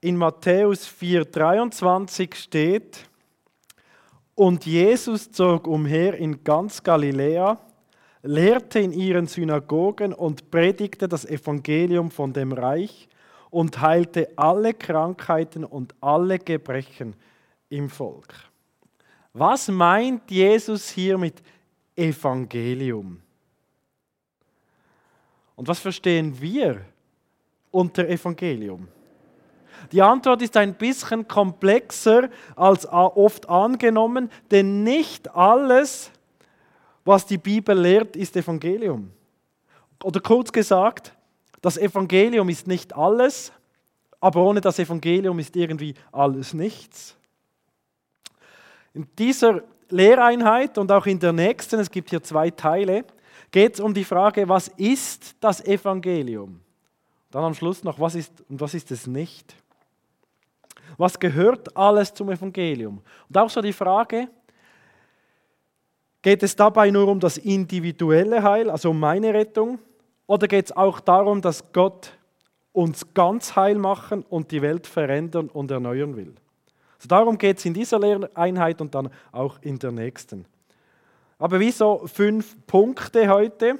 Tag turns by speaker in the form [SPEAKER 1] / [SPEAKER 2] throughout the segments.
[SPEAKER 1] In Matthäus 4:23 steht, und Jesus zog umher in ganz Galiläa, lehrte in ihren Synagogen und predigte das Evangelium von dem Reich und heilte alle Krankheiten und alle Gebrechen im Volk. Was meint Jesus hier mit Evangelium? Und was verstehen wir unter Evangelium? Die Antwort ist ein bisschen komplexer als oft angenommen, denn nicht alles, was die Bibel lehrt, ist Evangelium. Oder kurz gesagt, das Evangelium ist nicht alles, aber ohne das Evangelium ist irgendwie alles nichts. In dieser Lehreinheit und auch in der nächsten, es gibt hier zwei Teile, geht es um die Frage, was ist das Evangelium? Dann am Schluss noch, was ist und was ist es nicht? Was gehört alles zum Evangelium? Und auch so die Frage, geht es dabei nur um das individuelle Heil, also um meine Rettung, oder geht es auch darum, dass Gott uns ganz heil machen und die Welt verändern und erneuern will? Also darum geht es in dieser Lehreinheit und dann auch in der nächsten. Aber wieso fünf Punkte heute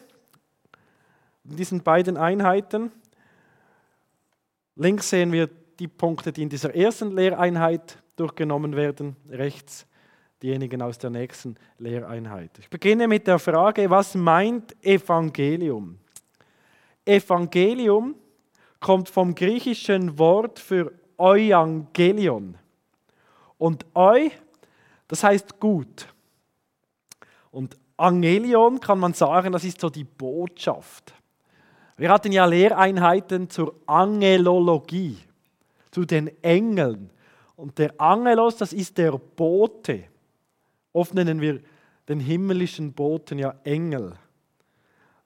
[SPEAKER 1] in diesen beiden Einheiten? Links sehen wir die Punkte, die in dieser ersten Lehreinheit durchgenommen werden, rechts diejenigen aus der nächsten Lehreinheit. Ich beginne mit der Frage, was meint Evangelium? Evangelium kommt vom griechischen Wort für Euangelion. Und Eu, das heißt gut. Und Angelion kann man sagen, das ist so die Botschaft. Wir hatten ja Lehreinheiten zur Angelologie, zu den Engeln. Und der Angelos, das ist der Bote. Oft nennen wir den himmlischen Boten ja Engel.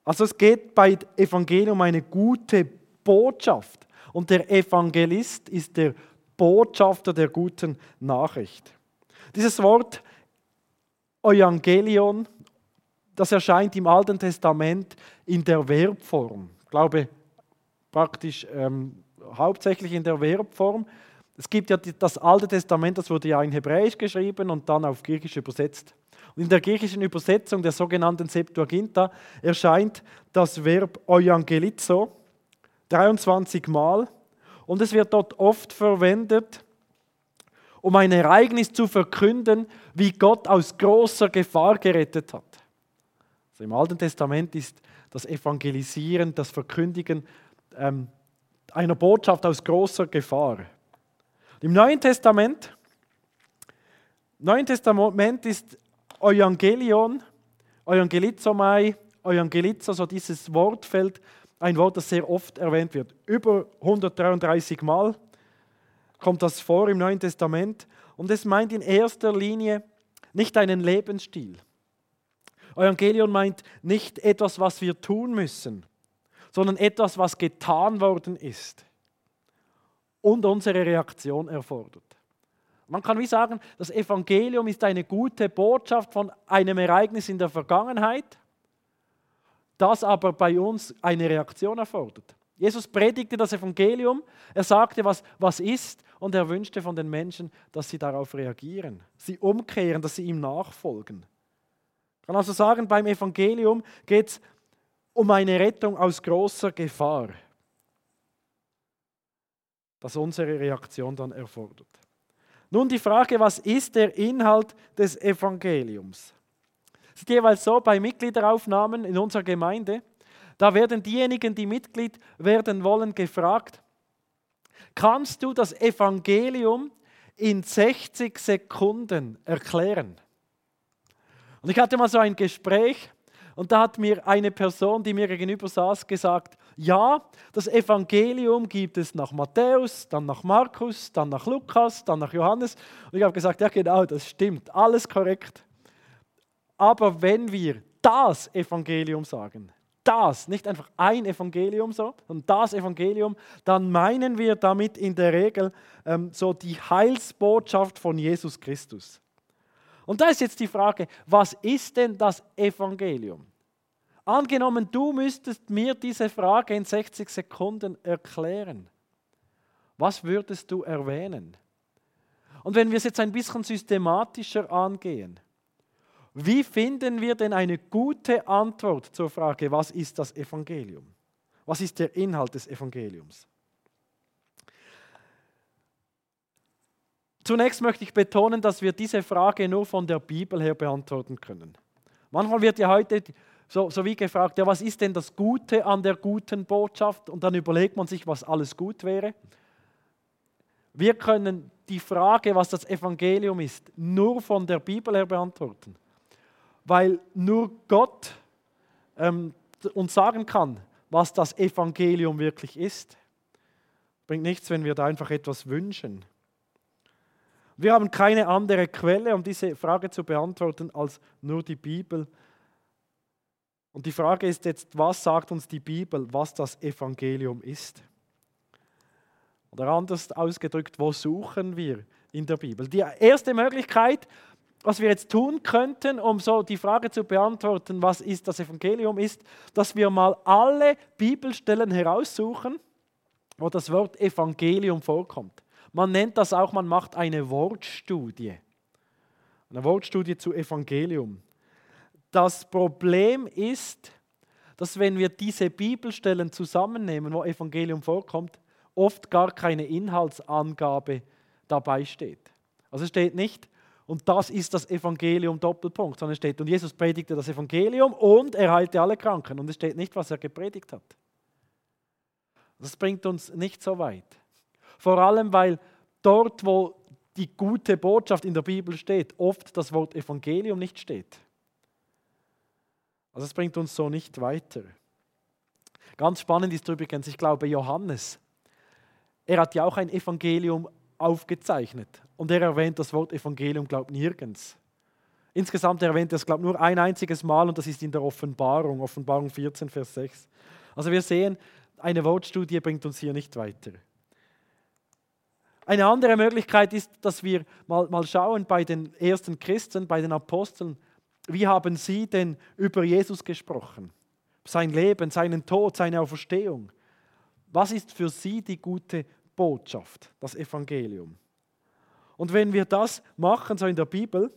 [SPEAKER 1] Also es geht bei Evangelium um eine gute Botschaft. Und der Evangelist ist der Botschafter der guten Nachricht. Dieses Wort Evangelion, das erscheint im Alten Testament in der Verbform. Ich glaube, praktisch ähm, hauptsächlich in der Verbform. Es gibt ja das Alte Testament, das wurde ja in Hebräisch geschrieben und dann auf Griechisch übersetzt. Und in der griechischen Übersetzung der sogenannten Septuaginta erscheint das Verb euangelizo 23 Mal und es wird dort oft verwendet, um ein Ereignis zu verkünden, wie Gott aus großer Gefahr gerettet hat. Also Im Alten Testament ist das Evangelisieren, das Verkündigen ähm, einer Botschaft aus großer Gefahr. Im Neuen Testament, Neuen Testament ist Evangelion, Evangelizomai, Evangelizo, so dieses Wortfeld, ein Wort, das sehr oft erwähnt wird. Über 133 Mal kommt das vor im Neuen Testament und es meint in erster Linie nicht einen Lebensstil. Evangelion meint nicht etwas, was wir tun müssen, sondern etwas, was getan worden ist und unsere Reaktion erfordert. Man kann wie sagen, das Evangelium ist eine gute Botschaft von einem Ereignis in der Vergangenheit, das aber bei uns eine Reaktion erfordert. Jesus predigte das Evangelium, er sagte, was, was ist, und er wünschte von den Menschen, dass sie darauf reagieren, sie umkehren, dass sie ihm nachfolgen. Ich kann also sagen, beim Evangelium geht es um eine Rettung aus großer Gefahr das unsere Reaktion dann erfordert. Nun die Frage, was ist der Inhalt des Evangeliums? Es ist jeweils so bei Mitgliederaufnahmen in unserer Gemeinde, da werden diejenigen, die Mitglied werden wollen, gefragt, kannst du das Evangelium in 60 Sekunden erklären? Und ich hatte mal so ein Gespräch und da hat mir eine Person, die mir gegenüber saß, gesagt, ja, das Evangelium gibt es nach Matthäus, dann nach Markus, dann nach Lukas, dann nach Johannes. Und ich habe gesagt, ja genau, das stimmt, alles korrekt. Aber wenn wir das Evangelium sagen, das, nicht einfach ein Evangelium so, sondern das Evangelium, dann meinen wir damit in der Regel ähm, so die Heilsbotschaft von Jesus Christus. Und da ist jetzt die Frage, was ist denn das Evangelium? Angenommen, du müsstest mir diese Frage in 60 Sekunden erklären. Was würdest du erwähnen? Und wenn wir es jetzt ein bisschen systematischer angehen, wie finden wir denn eine gute Antwort zur Frage, was ist das Evangelium? Was ist der Inhalt des Evangeliums? Zunächst möchte ich betonen, dass wir diese Frage nur von der Bibel her beantworten können. Manchmal wird ja heute so, so wie gefragt, ja, was ist denn das Gute an der guten Botschaft? Und dann überlegt man sich, was alles gut wäre. Wir können die Frage, was das Evangelium ist, nur von der Bibel her beantworten, weil nur Gott ähm, uns sagen kann, was das Evangelium wirklich ist. Bringt nichts, wenn wir da einfach etwas wünschen. Wir haben keine andere Quelle, um diese Frage zu beantworten, als nur die Bibel. Und die Frage ist jetzt, was sagt uns die Bibel, was das Evangelium ist? Oder anders ausgedrückt, wo suchen wir in der Bibel? Die erste Möglichkeit, was wir jetzt tun könnten, um so die Frage zu beantworten, was ist das Evangelium, ist, dass wir mal alle Bibelstellen heraussuchen, wo das Wort Evangelium vorkommt. Man nennt das auch, man macht eine Wortstudie. Eine Wortstudie zu Evangelium. Das Problem ist, dass wenn wir diese Bibelstellen zusammennehmen, wo Evangelium vorkommt, oft gar keine Inhaltsangabe dabei steht. Also steht nicht, und das ist das Evangelium Doppelpunkt, sondern steht, und Jesus predigte das Evangelium und er heilte alle Kranken. Und es steht nicht, was er gepredigt hat. Das bringt uns nicht so weit. Vor allem, weil dort, wo die gute Botschaft in der Bibel steht, oft das Wort Evangelium nicht steht. Also es bringt uns so nicht weiter. Ganz spannend ist übrigens, ich glaube, Johannes, er hat ja auch ein Evangelium aufgezeichnet und er erwähnt das Wort Evangelium, glaubt nirgends. Insgesamt erwähnt er es, glaube nur ein einziges Mal und das ist in der Offenbarung, Offenbarung 14, Vers 6. Also wir sehen, eine Wortstudie bringt uns hier nicht weiter. Eine andere Möglichkeit ist, dass wir mal, mal schauen bei den ersten Christen, bei den Aposteln, wie haben sie denn über Jesus gesprochen? Sein Leben, seinen Tod, seine Auferstehung. Was ist für sie die gute Botschaft, das Evangelium? Und wenn wir das machen, so in der Bibel,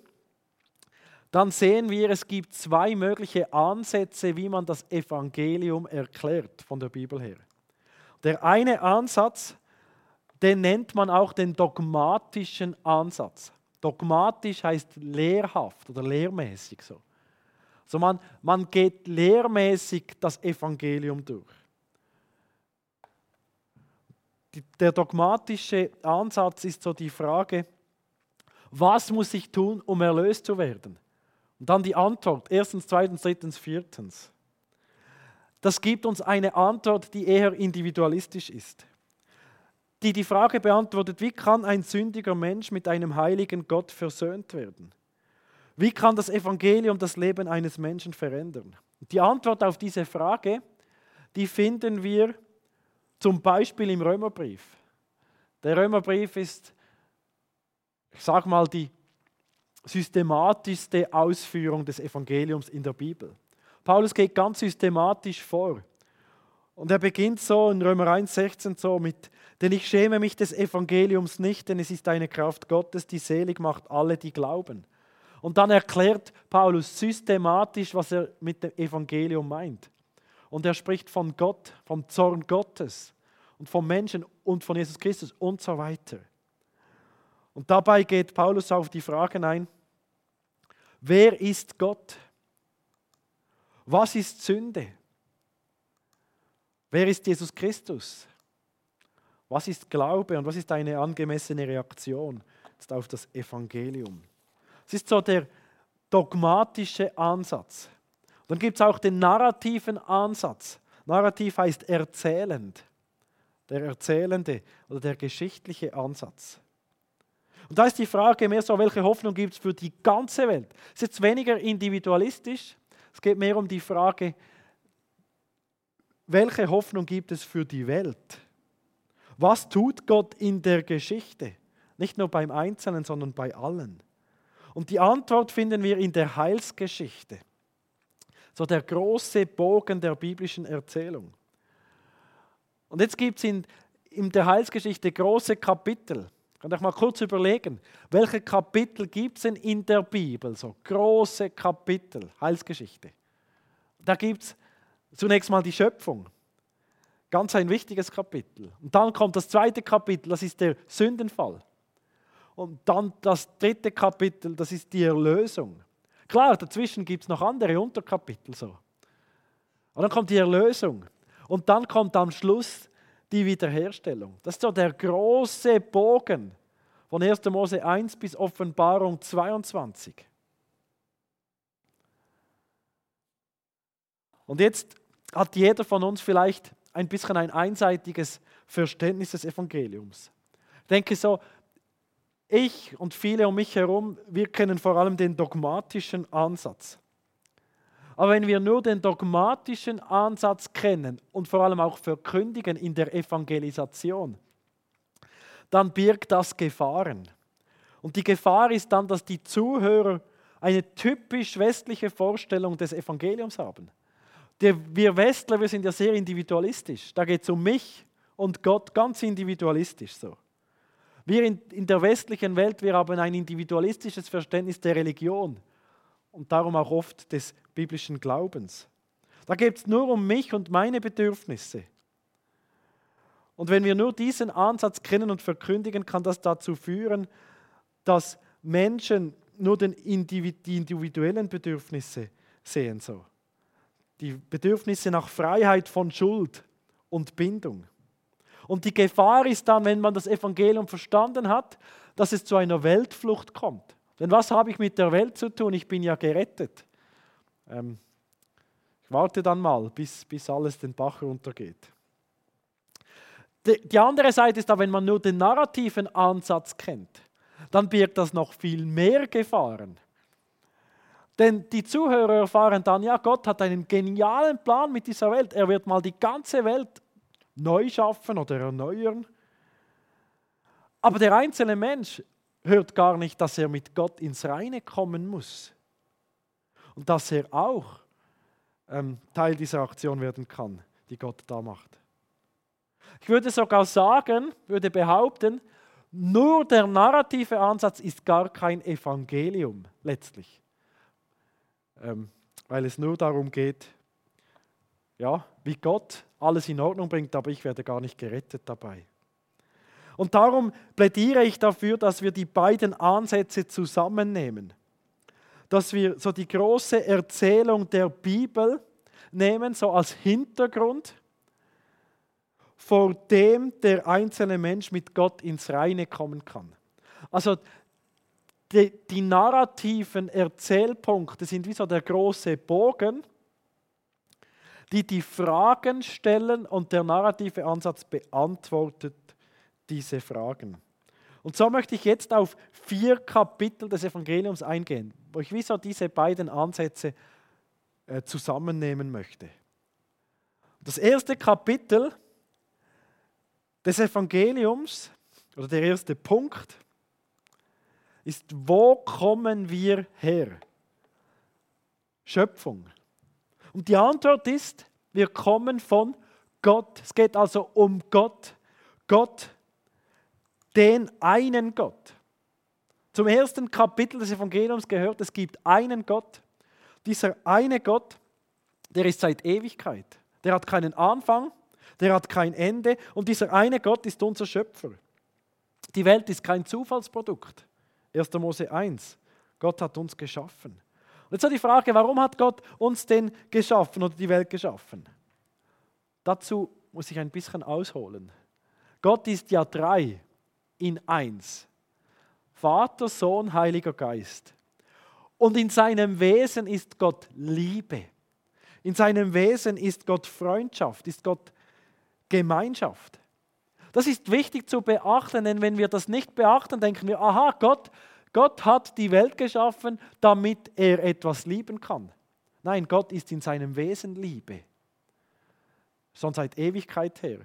[SPEAKER 1] dann sehen wir, es gibt zwei mögliche Ansätze, wie man das Evangelium erklärt von der Bibel her. Der eine Ansatz den nennt man auch den dogmatischen Ansatz. Dogmatisch heißt lehrhaft oder lehrmäßig so. Also man, man geht lehrmäßig das Evangelium durch. Die, der dogmatische Ansatz ist so die Frage, was muss ich tun, um erlöst zu werden? Und dann die Antwort, erstens, zweitens, drittens, viertens. Das gibt uns eine Antwort, die eher individualistisch ist die die Frage beantwortet, wie kann ein sündiger Mensch mit einem heiligen Gott versöhnt werden? Wie kann das Evangelium das Leben eines Menschen verändern? Die Antwort auf diese Frage, die finden wir zum Beispiel im Römerbrief. Der Römerbrief ist, ich sage mal, die systematischste Ausführung des Evangeliums in der Bibel. Paulus geht ganz systematisch vor. Und er beginnt so in Römer 1,16 so mit, denn ich schäme mich des Evangeliums nicht, denn es ist eine Kraft Gottes, die selig macht alle, die glauben. Und dann erklärt Paulus systematisch, was er mit dem Evangelium meint. Und er spricht von Gott, vom Zorn Gottes und vom Menschen und von Jesus Christus und so weiter. Und dabei geht Paulus auf die Fragen ein, wer ist Gott? Was ist Sünde? Wer ist Jesus Christus? Was ist Glaube und was ist eine angemessene Reaktion auf das Evangelium? Es ist so der dogmatische Ansatz. Dann gibt es auch den narrativen Ansatz. Narrativ heißt erzählend. Der erzählende oder der geschichtliche Ansatz. Und da ist die Frage mehr so, welche Hoffnung gibt es für die ganze Welt? Es ist jetzt weniger individualistisch, es geht mehr um die Frage, welche Hoffnung gibt es für die Welt? Was tut Gott in der Geschichte? Nicht nur beim Einzelnen, sondern bei allen. Und die Antwort finden wir in der Heilsgeschichte. So der große Bogen der biblischen Erzählung. Und jetzt gibt es in, in der Heilsgeschichte große Kapitel. Ihr euch mal kurz überlegen, welche Kapitel gibt es denn in der Bibel? So große Kapitel, Heilsgeschichte. Da gibt es zunächst mal die Schöpfung. Ganz ein wichtiges Kapitel. Und dann kommt das zweite Kapitel, das ist der Sündenfall. Und dann das dritte Kapitel, das ist die Erlösung. Klar, dazwischen gibt es noch andere Unterkapitel so. Und dann kommt die Erlösung. Und dann kommt am Schluss die Wiederherstellung. Das ist so der große Bogen von 1. Mose 1 bis Offenbarung 22. Und jetzt hat jeder von uns vielleicht ein bisschen ein einseitiges Verständnis des Evangeliums. Ich denke so, ich und viele um mich herum, wir kennen vor allem den dogmatischen Ansatz. Aber wenn wir nur den dogmatischen Ansatz kennen und vor allem auch verkündigen in der Evangelisation, dann birgt das Gefahren. Und die Gefahr ist dann, dass die Zuhörer eine typisch westliche Vorstellung des Evangeliums haben. Wir Westler, wir sind ja sehr individualistisch. Da geht es um mich und Gott ganz individualistisch so. Wir in, in der westlichen Welt, wir haben ein individualistisches Verständnis der Religion und darum auch oft des biblischen Glaubens. Da geht es nur um mich und meine Bedürfnisse. Und wenn wir nur diesen Ansatz kennen und verkündigen, kann das dazu führen, dass Menschen nur den die individuellen Bedürfnisse sehen. So. Die Bedürfnisse nach Freiheit von Schuld und Bindung. Und die Gefahr ist dann, wenn man das Evangelium verstanden hat, dass es zu einer Weltflucht kommt. Denn was habe ich mit der Welt zu tun? Ich bin ja gerettet. Ähm, ich warte dann mal, bis, bis alles den Bach runtergeht. Die, die andere Seite ist da, wenn man nur den narrativen Ansatz kennt, dann birgt das noch viel mehr Gefahren. Denn die Zuhörer erfahren dann, ja, Gott hat einen genialen Plan mit dieser Welt. Er wird mal die ganze Welt neu schaffen oder erneuern. Aber der einzelne Mensch hört gar nicht, dass er mit Gott ins Reine kommen muss. Und dass er auch ähm, Teil dieser Aktion werden kann, die Gott da macht. Ich würde sogar sagen, würde behaupten, nur der narrative Ansatz ist gar kein Evangelium letztlich. Ähm, weil es nur darum geht, ja, wie Gott alles in Ordnung bringt, aber ich werde gar nicht gerettet dabei. Und darum plädiere ich dafür, dass wir die beiden Ansätze zusammennehmen. Dass wir so die große Erzählung der Bibel nehmen, so als Hintergrund, vor dem der einzelne Mensch mit Gott ins Reine kommen kann. Also die, die narrativen Erzählpunkte sind wie so der große Bogen, die die Fragen stellen und der narrative Ansatz beantwortet diese Fragen. Und so möchte ich jetzt auf vier Kapitel des Evangeliums eingehen, wo ich wie so diese beiden Ansätze äh, zusammennehmen möchte. Das erste Kapitel des Evangeliums oder der erste Punkt ist, wo kommen wir her? Schöpfung. Und die Antwort ist, wir kommen von Gott. Es geht also um Gott. Gott, den einen Gott. Zum ersten Kapitel des Evangeliums gehört, es gibt einen Gott. Dieser eine Gott, der ist seit Ewigkeit. Der hat keinen Anfang, der hat kein Ende und dieser eine Gott ist unser Schöpfer. Die Welt ist kein Zufallsprodukt. 1. Mose 1. Gott hat uns geschaffen. Und jetzt die Frage, warum hat Gott uns denn geschaffen oder die Welt geschaffen? Dazu muss ich ein bisschen ausholen. Gott ist ja drei in eins. Vater, Sohn, Heiliger Geist. Und in seinem Wesen ist Gott Liebe. In seinem Wesen ist Gott Freundschaft, ist Gott Gemeinschaft. Das ist wichtig zu beachten, denn wenn wir das nicht beachten, denken wir, aha, Gott Gott hat die Welt geschaffen, damit er etwas lieben kann. Nein, Gott ist in seinem Wesen Liebe. Schon seit Ewigkeit her.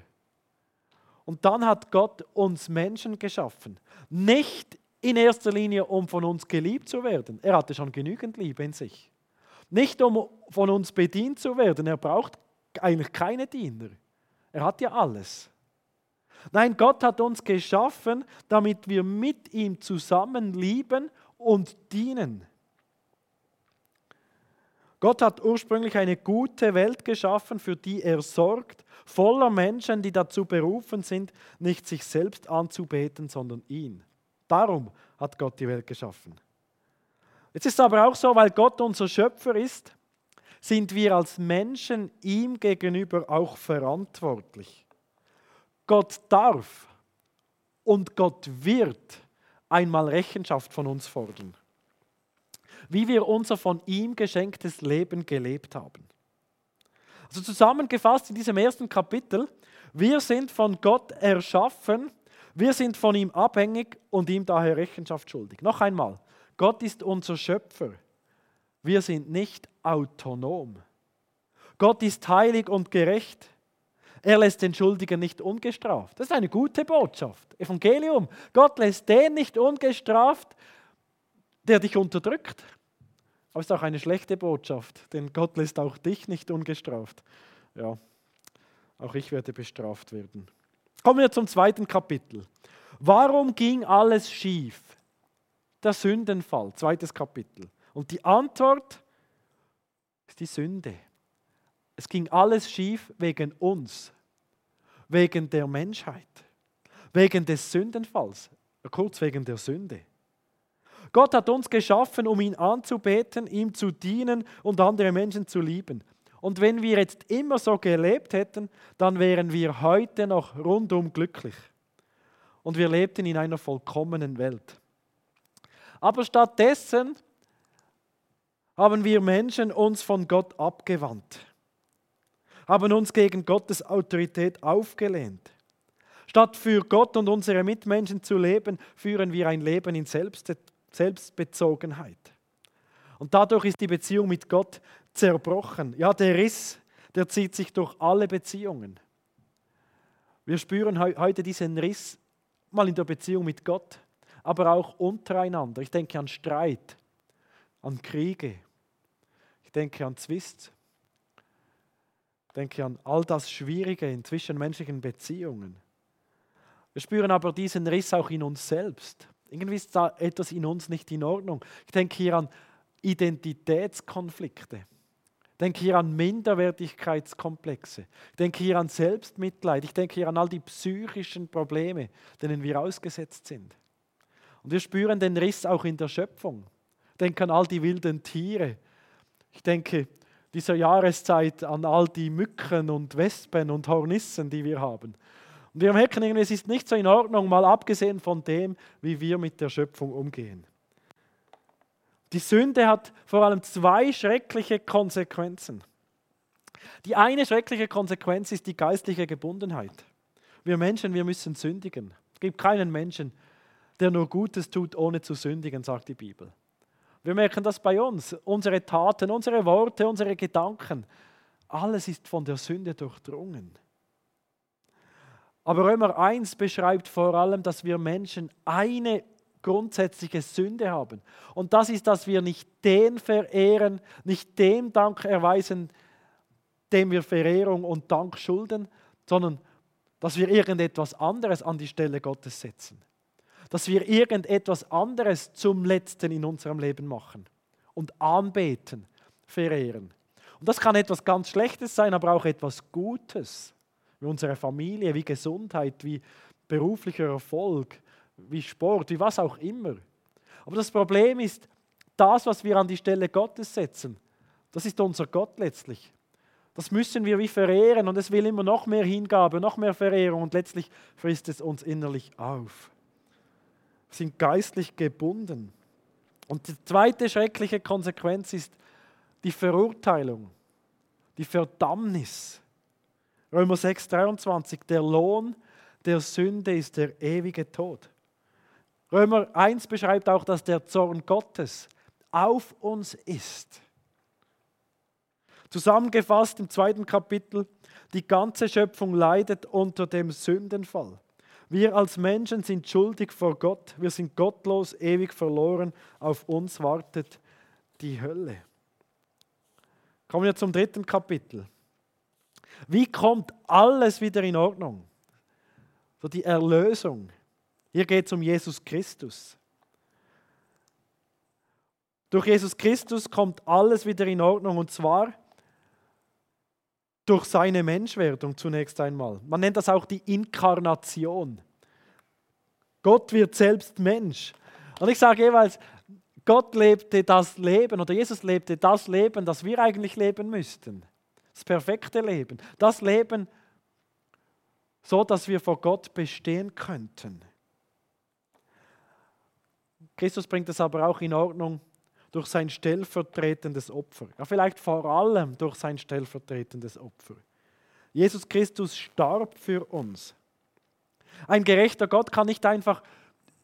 [SPEAKER 1] Und dann hat Gott uns Menschen geschaffen. Nicht in erster Linie, um von uns geliebt zu werden. Er hatte schon genügend Liebe in sich. Nicht um von uns bedient zu werden. Er braucht eigentlich keine Diener. Er hat ja alles. Nein, Gott hat uns geschaffen, damit wir mit ihm zusammen lieben und dienen. Gott hat ursprünglich eine gute Welt geschaffen, für die er sorgt, voller Menschen, die dazu berufen sind, nicht sich selbst anzubeten, sondern ihn. Darum hat Gott die Welt geschaffen. Jetzt ist es aber auch so, weil Gott unser Schöpfer ist, sind wir als Menschen ihm gegenüber auch verantwortlich. Gott darf und Gott wird einmal Rechenschaft von uns fordern wie wir unser von ihm geschenktes Leben gelebt haben. Also zusammengefasst in diesem ersten Kapitel, wir sind von Gott erschaffen, wir sind von ihm abhängig und ihm daher Rechenschaft schuldig. Noch einmal, Gott ist unser Schöpfer. Wir sind nicht autonom. Gott ist heilig und gerecht. Er lässt den Schuldigen nicht ungestraft. Das ist eine gute Botschaft. Evangelium. Gott lässt den nicht ungestraft, der dich unterdrückt. Aber es ist auch eine schlechte Botschaft, denn Gott lässt auch dich nicht ungestraft. Ja, auch ich werde bestraft werden. Kommen wir zum zweiten Kapitel. Warum ging alles schief? Der Sündenfall, zweites Kapitel. Und die Antwort ist die Sünde. Es ging alles schief wegen uns, wegen der Menschheit, wegen des Sündenfalls, kurz wegen der Sünde. Gott hat uns geschaffen, um ihn anzubeten, ihm zu dienen und andere Menschen zu lieben. Und wenn wir jetzt immer so gelebt hätten, dann wären wir heute noch rundum glücklich. Und wir lebten in einer vollkommenen Welt. Aber stattdessen haben wir Menschen uns von Gott abgewandt, haben uns gegen Gottes Autorität aufgelehnt. Statt für Gott und unsere Mitmenschen zu leben, führen wir ein Leben in. Selbstbezogenheit. Und dadurch ist die Beziehung mit Gott zerbrochen. Ja, der Riss, der zieht sich durch alle Beziehungen. Wir spüren heute diesen Riss mal in der Beziehung mit Gott, aber auch untereinander. Ich denke an Streit, an Kriege, ich denke an Zwist, denke an all das Schwierige in zwischenmenschlichen Beziehungen. Wir spüren aber diesen Riss auch in uns selbst. Irgendwie ist da etwas in uns nicht in Ordnung. Ich denke hier an Identitätskonflikte. Ich denke hier an Minderwertigkeitskomplexe. Ich denke hier an Selbstmitleid. Ich denke hier an all die psychischen Probleme, denen wir ausgesetzt sind. Und wir spüren den Riss auch in der Schöpfung. Ich denke an all die wilden Tiere. Ich denke dieser Jahreszeit an all die Mücken und Wespen und Hornissen, die wir haben. Und wir merken irgendwie, es ist nicht so in Ordnung, mal abgesehen von dem, wie wir mit der Schöpfung umgehen. Die Sünde hat vor allem zwei schreckliche Konsequenzen. Die eine schreckliche Konsequenz ist die geistliche Gebundenheit. Wir Menschen, wir müssen sündigen. Es gibt keinen Menschen, der nur Gutes tut, ohne zu sündigen, sagt die Bibel. Wir merken das bei uns. Unsere Taten, unsere Worte, unsere Gedanken, alles ist von der Sünde durchdrungen. Aber Römer 1 beschreibt vor allem, dass wir Menschen eine grundsätzliche Sünde haben. Und das ist, dass wir nicht den verehren, nicht dem Dank erweisen, dem wir Verehrung und Dank schulden, sondern dass wir irgendetwas anderes an die Stelle Gottes setzen. Dass wir irgendetwas anderes zum Letzten in unserem Leben machen und anbeten, verehren. Und das kann etwas ganz Schlechtes sein, aber auch etwas Gutes wie unsere Familie, wie Gesundheit, wie beruflicher Erfolg, wie Sport, wie was auch immer. Aber das Problem ist, das, was wir an die Stelle Gottes setzen, das ist unser Gott letztlich. Das müssen wir wie verehren und es will immer noch mehr Hingabe, noch mehr Verehrung und letztlich frisst es uns innerlich auf. Sind geistlich gebunden. Und die zweite schreckliche Konsequenz ist die Verurteilung, die Verdammnis. Römer 6, 23, der Lohn der Sünde ist der ewige Tod. Römer 1 beschreibt auch, dass der Zorn Gottes auf uns ist. Zusammengefasst im zweiten Kapitel, die ganze Schöpfung leidet unter dem Sündenfall. Wir als Menschen sind schuldig vor Gott, wir sind gottlos, ewig verloren, auf uns wartet die Hölle. Kommen wir zum dritten Kapitel. Wie kommt alles wieder in Ordnung? so die Erlösung. Hier geht es um Jesus Christus. Durch Jesus Christus kommt alles wieder in Ordnung und zwar durch seine Menschwerdung zunächst einmal. Man nennt das auch die Inkarnation. Gott wird selbst Mensch. Und ich sage jeweils, Gott lebte das Leben oder Jesus lebte das Leben, das wir eigentlich leben müssten. Das perfekte Leben. Das Leben, so dass wir vor Gott bestehen könnten. Christus bringt es aber auch in Ordnung, durch sein stellvertretendes Opfer. Ja, vielleicht vor allem durch sein stellvertretendes Opfer. Jesus Christus starb für uns. Ein gerechter Gott kann nicht einfach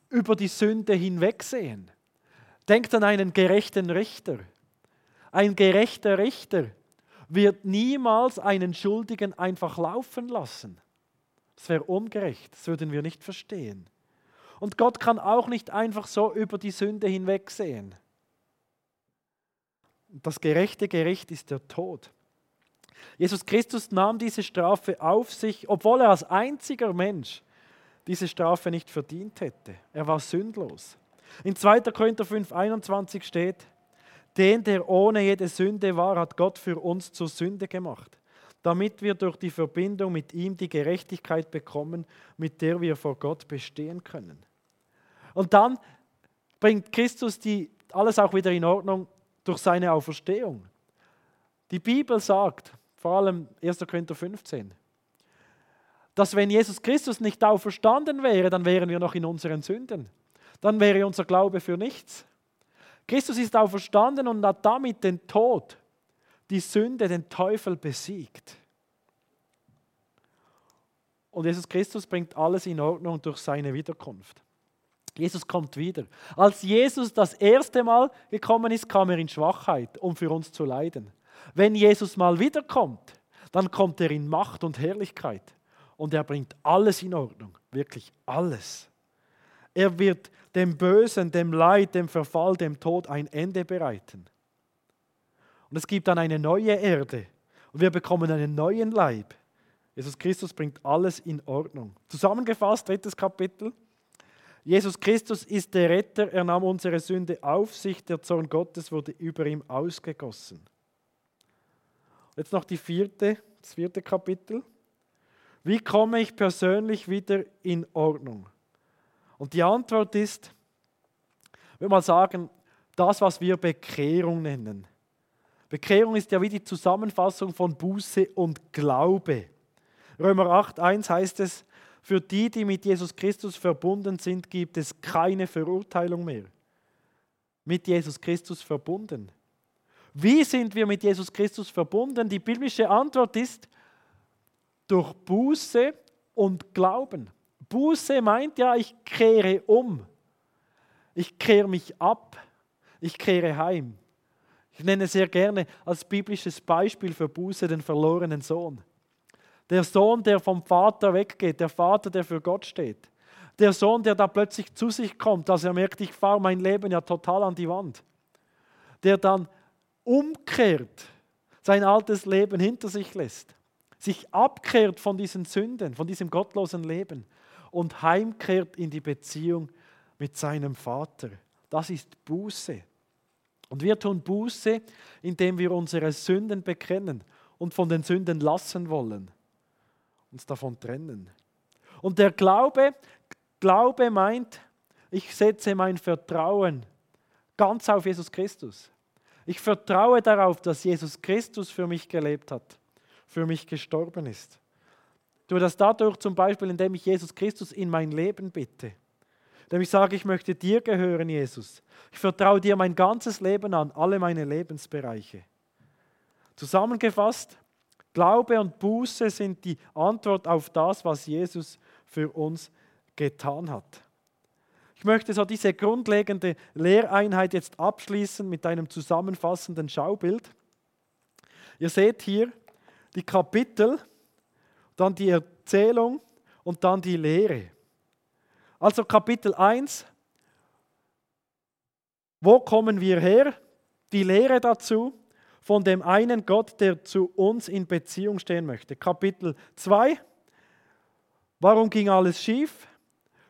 [SPEAKER 1] über die Sünde hinwegsehen. Denkt an einen gerechten Richter. Ein gerechter Richter wird niemals einen Schuldigen einfach laufen lassen. Das wäre ungerecht, das würden wir nicht verstehen. Und Gott kann auch nicht einfach so über die Sünde hinwegsehen. Das gerechte Gericht ist der Tod. Jesus Christus nahm diese Strafe auf sich, obwohl er als einziger Mensch diese Strafe nicht verdient hätte. Er war sündlos. In 2. Korinther 5, 21 steht, den, der ohne jede Sünde war, hat Gott für uns zur Sünde gemacht, damit wir durch die Verbindung mit ihm die Gerechtigkeit bekommen, mit der wir vor Gott bestehen können. Und dann bringt Christus die alles auch wieder in Ordnung durch seine Auferstehung. Die Bibel sagt, vor allem 1. Korinther 15, dass wenn Jesus Christus nicht auferstanden wäre, dann wären wir noch in unseren Sünden. Dann wäre unser Glaube für nichts. Christus ist auferstanden und hat damit den Tod, die Sünde, den Teufel besiegt. Und Jesus Christus bringt alles in Ordnung durch seine Wiederkunft. Jesus kommt wieder. Als Jesus das erste Mal gekommen ist, kam er in Schwachheit, um für uns zu leiden. Wenn Jesus mal wiederkommt, dann kommt er in Macht und Herrlichkeit und er bringt alles in Ordnung, wirklich alles. Er wird dem Bösen, dem Leid, dem Verfall, dem Tod ein Ende bereiten. Und es gibt dann eine neue Erde und wir bekommen einen neuen Leib. Jesus Christus bringt alles in Ordnung. Zusammengefasst, drittes Kapitel. Jesus Christus ist der Retter, er nahm unsere Sünde auf sich, der Zorn Gottes wurde über ihm ausgegossen. Jetzt noch die vierte, das vierte Kapitel. Wie komme ich persönlich wieder in Ordnung? Und die Antwort ist, ich würde mal sagen, das, was wir Bekehrung nennen. Bekehrung ist ja wie die Zusammenfassung von Buße und Glaube. Römer 8, 1 heißt es, für die, die mit Jesus Christus verbunden sind, gibt es keine Verurteilung mehr. Mit Jesus Christus verbunden. Wie sind wir mit Jesus Christus verbunden? Die biblische Antwort ist durch Buße und Glauben. Buße meint ja, ich kehre um. Ich kehre mich ab. Ich kehre heim. Ich nenne sehr gerne als biblisches Beispiel für Buße den verlorenen Sohn. Der Sohn, der vom Vater weggeht, der Vater, der für Gott steht. Der Sohn, der da plötzlich zu sich kommt, dass er merkt, ich fahre mein Leben ja total an die Wand. Der dann umkehrt, sein altes Leben hinter sich lässt, sich abkehrt von diesen Sünden, von diesem gottlosen Leben und heimkehrt in die Beziehung mit seinem Vater. Das ist Buße. Und wir tun Buße, indem wir unsere Sünden bekennen und von den Sünden lassen wollen uns davon trennen. Und der Glaube, Glaube meint, ich setze mein Vertrauen ganz auf Jesus Christus. Ich vertraue darauf, dass Jesus Christus für mich gelebt hat, für mich gestorben ist. Ich tue das dadurch zum Beispiel, indem ich Jesus Christus in mein Leben bitte. Indem ich sage, ich möchte dir gehören, Jesus. Ich vertraue dir mein ganzes Leben an, alle meine Lebensbereiche. Zusammengefasst, Glaube und Buße sind die Antwort auf das, was Jesus für uns getan hat. Ich möchte so diese grundlegende Lehreinheit jetzt abschließen mit einem zusammenfassenden Schaubild. Ihr seht hier die Kapitel, dann die Erzählung und dann die Lehre. Also Kapitel 1, wo kommen wir her? Die Lehre dazu von dem einen Gott, der zu uns in Beziehung stehen möchte. Kapitel 2. Warum ging alles schief?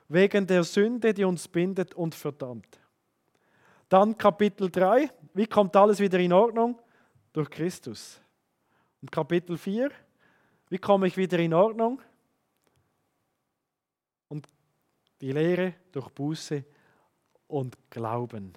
[SPEAKER 1] Wegen der Sünde, die uns bindet und verdammt. Dann Kapitel 3. Wie kommt alles wieder in Ordnung? Durch Christus. Und Kapitel 4. Wie komme ich wieder in Ordnung? Und die Lehre durch Buße und Glauben.